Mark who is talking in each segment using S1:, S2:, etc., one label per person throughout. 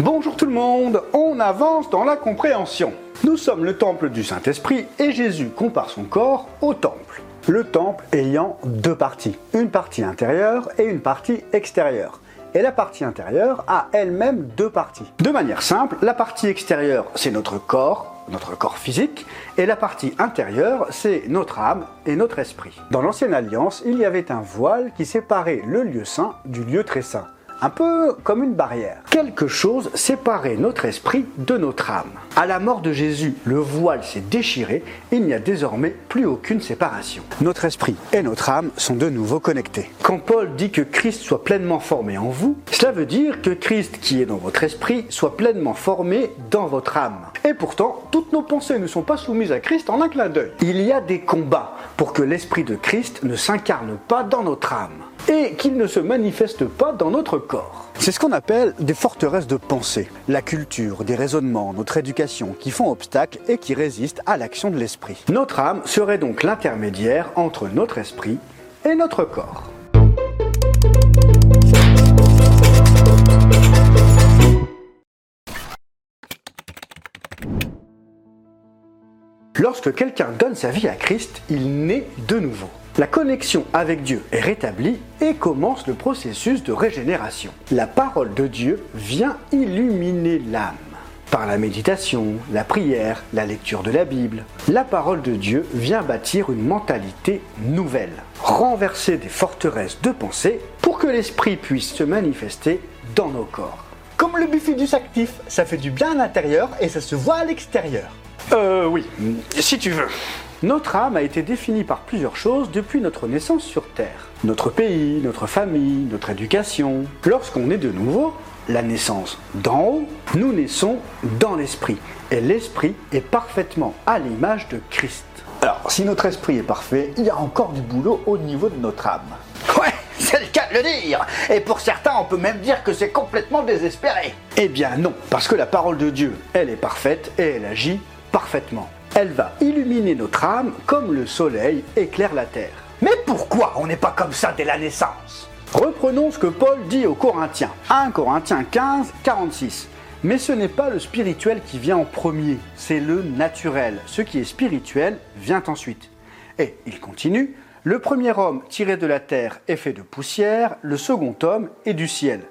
S1: Bonjour tout le monde, on avance dans la compréhension. Nous sommes le temple du Saint-Esprit et Jésus compare son corps au temple. Le temple ayant deux parties, une partie intérieure et une partie extérieure. Et la partie intérieure a elle-même deux parties. De manière simple, la partie extérieure, c'est notre corps, notre corps physique, et la partie intérieure, c'est notre âme et notre esprit. Dans l'ancienne alliance, il y avait un voile qui séparait le lieu saint du lieu très saint un peu comme une barrière. Quelque chose séparait notre esprit de notre âme. À la mort de Jésus, le voile s'est déchiré, il n'y a désormais plus aucune séparation. Notre esprit et notre âme sont de nouveau connectés. Quand Paul dit que Christ soit pleinement formé en vous, cela veut dire que Christ qui est dans votre esprit soit pleinement formé dans votre âme. Et pourtant, toutes nos pensées ne sont pas soumises à Christ en un clin d'œil. Il y a des combats pour que l'esprit de Christ ne s'incarne pas dans notre âme et qu'il ne se manifeste pas dans notre corps. C'est ce qu'on appelle des forteresses de pensée, la culture, des raisonnements, notre éducation qui font obstacle et qui résistent à l'action de l'esprit. Notre âme serait donc l'intermédiaire entre notre esprit et notre corps. Lorsque quelqu'un donne sa vie à Christ, il naît de nouveau. La connexion avec Dieu est rétablie et commence le processus de régénération. La parole de Dieu vient illuminer l'âme. Par la méditation, la prière, la lecture de la Bible, la parole de Dieu vient bâtir une mentalité nouvelle, renverser des forteresses de pensée pour que l'esprit puisse se manifester dans nos corps. Comme le bifidus actif, ça fait du bien à l'intérieur et ça se voit à l'extérieur. Euh oui, si tu veux. Notre âme a été définie par plusieurs choses depuis notre naissance sur Terre. Notre pays, notre famille, notre éducation. Lorsqu'on est de nouveau, la naissance d'en haut, nous naissons dans l'esprit. Et l'esprit est parfaitement à l'image de Christ. Alors, si notre esprit est parfait, il y a encore du boulot au niveau de notre âme.
S2: Ouais, c'est le cas de le dire. Et pour certains, on peut même dire que c'est complètement désespéré.
S1: Eh bien non, parce que la parole de Dieu, elle est parfaite et elle agit parfaitement. Elle va illuminer notre âme comme le soleil éclaire la terre.
S2: Mais pourquoi on n'est pas comme ça dès la naissance?
S1: Reprenons ce que Paul dit aux Corinthiens. 1 Corinthiens 15, 46. Mais ce n'est pas le spirituel qui vient en premier, c'est le naturel. Ce qui est spirituel vient ensuite. Et il continue. Le premier homme tiré de la terre est fait de poussière, le second homme est du ciel.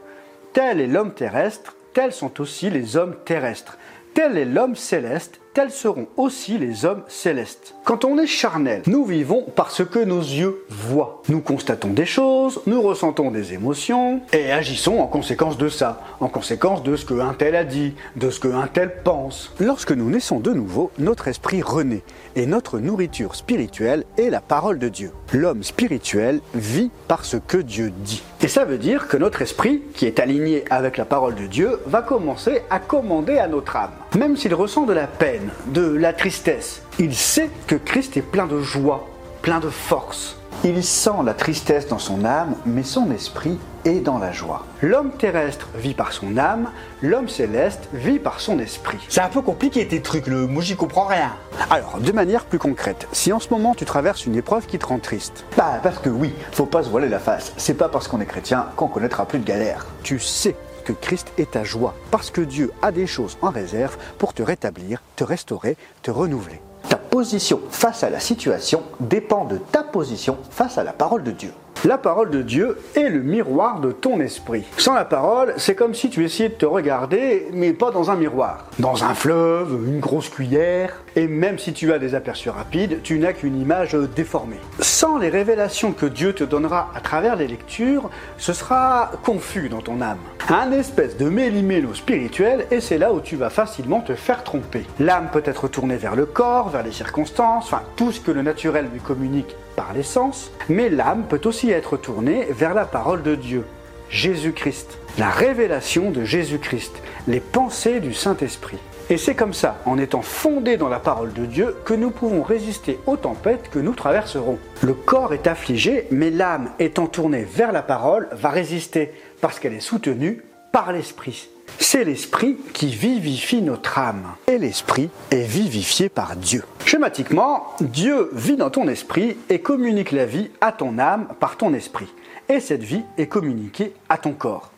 S1: Tel est l'homme terrestre, tels sont aussi les hommes terrestres. Tel est l'homme céleste, tels seront aussi les hommes célestes. Quand on est charnel, nous vivons parce que nos yeux voient. Nous constatons des choses, nous ressentons des émotions et agissons en conséquence de ça, en conséquence de ce que un tel a dit, de ce que un tel pense. Lorsque nous naissons de nouveau, notre esprit renaît et notre nourriture spirituelle est la parole de Dieu. L'homme spirituel vit par ce que Dieu dit. Et ça veut dire que notre esprit, qui est aligné avec la parole de Dieu, va commencer à commander à notre âme. Même s'il ressent de la peine, de la tristesse, il sait que Christ est plein de joie, plein de force. Il sent la tristesse dans son âme, mais son esprit est dans la joie. L'homme terrestre vit par son âme, l'homme céleste vit par son esprit.
S2: C'est un peu compliqué tes trucs, le moi j'y comprends rien.
S1: Alors, de manière plus concrète, si en ce moment tu traverses une épreuve qui te rend triste,
S2: Bah parce que oui, faut pas se voiler la face. C'est pas parce qu'on est chrétien qu'on connaîtra plus de galère.
S1: tu sais que Christ est ta joie, parce que Dieu a des choses en réserve pour te rétablir, te restaurer, te renouveler.
S2: Ta position face à la situation dépend de ta position face à la parole de Dieu.
S1: La parole de Dieu est le miroir de ton esprit. Sans la parole, c'est comme si tu essayais de te regarder, mais pas dans un miroir. Dans un fleuve, une grosse cuillère, et même si tu as des aperçus rapides, tu n'as qu'une image déformée. Sans les révélations que Dieu te donnera à travers les lectures, ce sera confus dans ton âme. Un espèce de méli-mélo spirituel, et c'est là où tu vas facilement te faire tromper. L'âme peut être tournée vers le corps, vers les circonstances, enfin tout ce que le naturel lui communique par les sens, mais l'âme peut aussi être tournée vers la parole de Dieu, Jésus-Christ, la révélation de Jésus-Christ, les pensées du Saint-Esprit. Et c'est comme ça, en étant fondés dans la parole de Dieu, que nous pouvons résister aux tempêtes que nous traverserons. Le corps est affligé, mais l'âme étant tournée vers la parole va résister, parce qu'elle est soutenue par l'Esprit. C'est l'Esprit qui vivifie notre âme. Et l'Esprit est vivifié par Dieu. Schématiquement, Dieu vit dans ton esprit et communique la vie à ton âme par ton esprit. Et cette vie est communiquée à ton corps.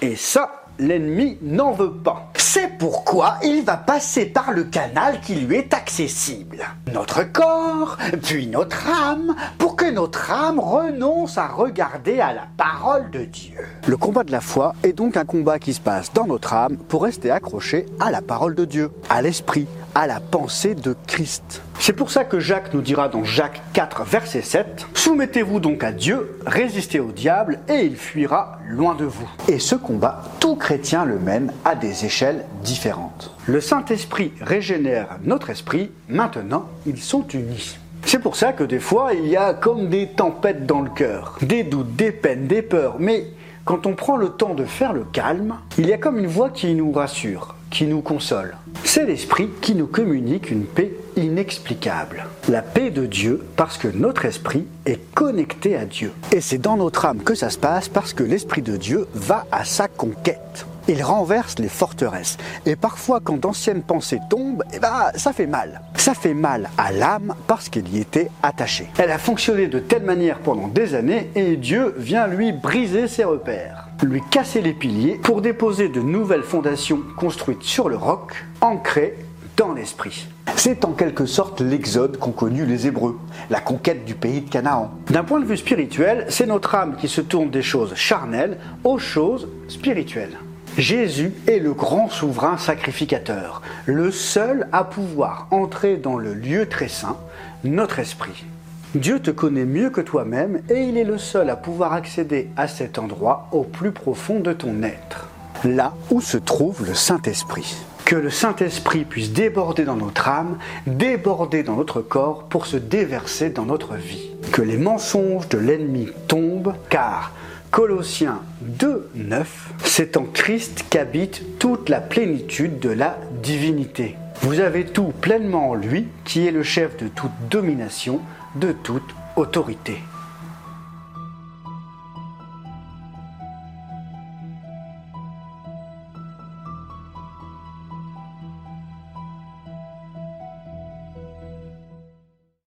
S1: Et ça, l'ennemi n'en veut pas.
S2: C'est pourquoi il va passer par le canal qui lui est accessible. Notre corps, puis notre âme, pour que notre âme renonce à regarder à la parole de Dieu.
S1: Le combat de la foi est donc un combat qui se passe dans notre âme pour rester accroché à la parole de Dieu, à l'esprit, à la pensée de Christ. C'est pour ça que Jacques nous dira dans Jacques 4, verset 7, Soumettez-vous donc à Dieu, résistez au diable, et il fuira loin de vous.
S2: Et ce combat, tout chrétien le mène à des échelles différentes.
S1: Le Saint-Esprit régénère notre esprit, maintenant ils sont unis. C'est pour ça que des fois il y a comme des tempêtes dans le cœur, des doutes, des peines, des peurs, mais quand on prend le temps de faire le calme, il y a comme une voix qui nous rassure, qui nous console. C'est l'Esprit qui nous communique une paix inexplicable. La paix de Dieu parce que notre esprit est connecté à Dieu. Et c'est dans notre âme que ça se passe parce que l'Esprit de Dieu va à sa conquête. Il renverse les forteresses. Et parfois, quand d'anciennes pensées tombent, eh ben, ça fait mal. Ça fait mal à l'âme parce qu'elle y était attachée. Elle a fonctionné de telle manière pendant des années et Dieu vient lui briser ses repères, lui casser les piliers pour déposer de nouvelles fondations construites sur le roc, ancrées dans l'esprit.
S2: C'est en quelque sorte l'exode qu'ont connu les Hébreux, la conquête du pays de Canaan.
S1: D'un point de vue spirituel, c'est notre âme qui se tourne des choses charnelles aux choses spirituelles. Jésus est le grand souverain sacrificateur, le seul à pouvoir entrer dans le lieu très saint, notre esprit. Dieu te connaît mieux que toi-même et il est le seul à pouvoir accéder à cet endroit au plus profond de ton être, là où se trouve le Saint-Esprit. Que le Saint-Esprit puisse déborder dans notre âme, déborder dans notre corps pour se déverser dans notre vie. Que les mensonges de l'ennemi tombent, car Colossiens 2, 9, c'est en Christ qu'habite toute la plénitude de la divinité. Vous avez tout pleinement en lui, qui est le chef de toute domination, de toute autorité.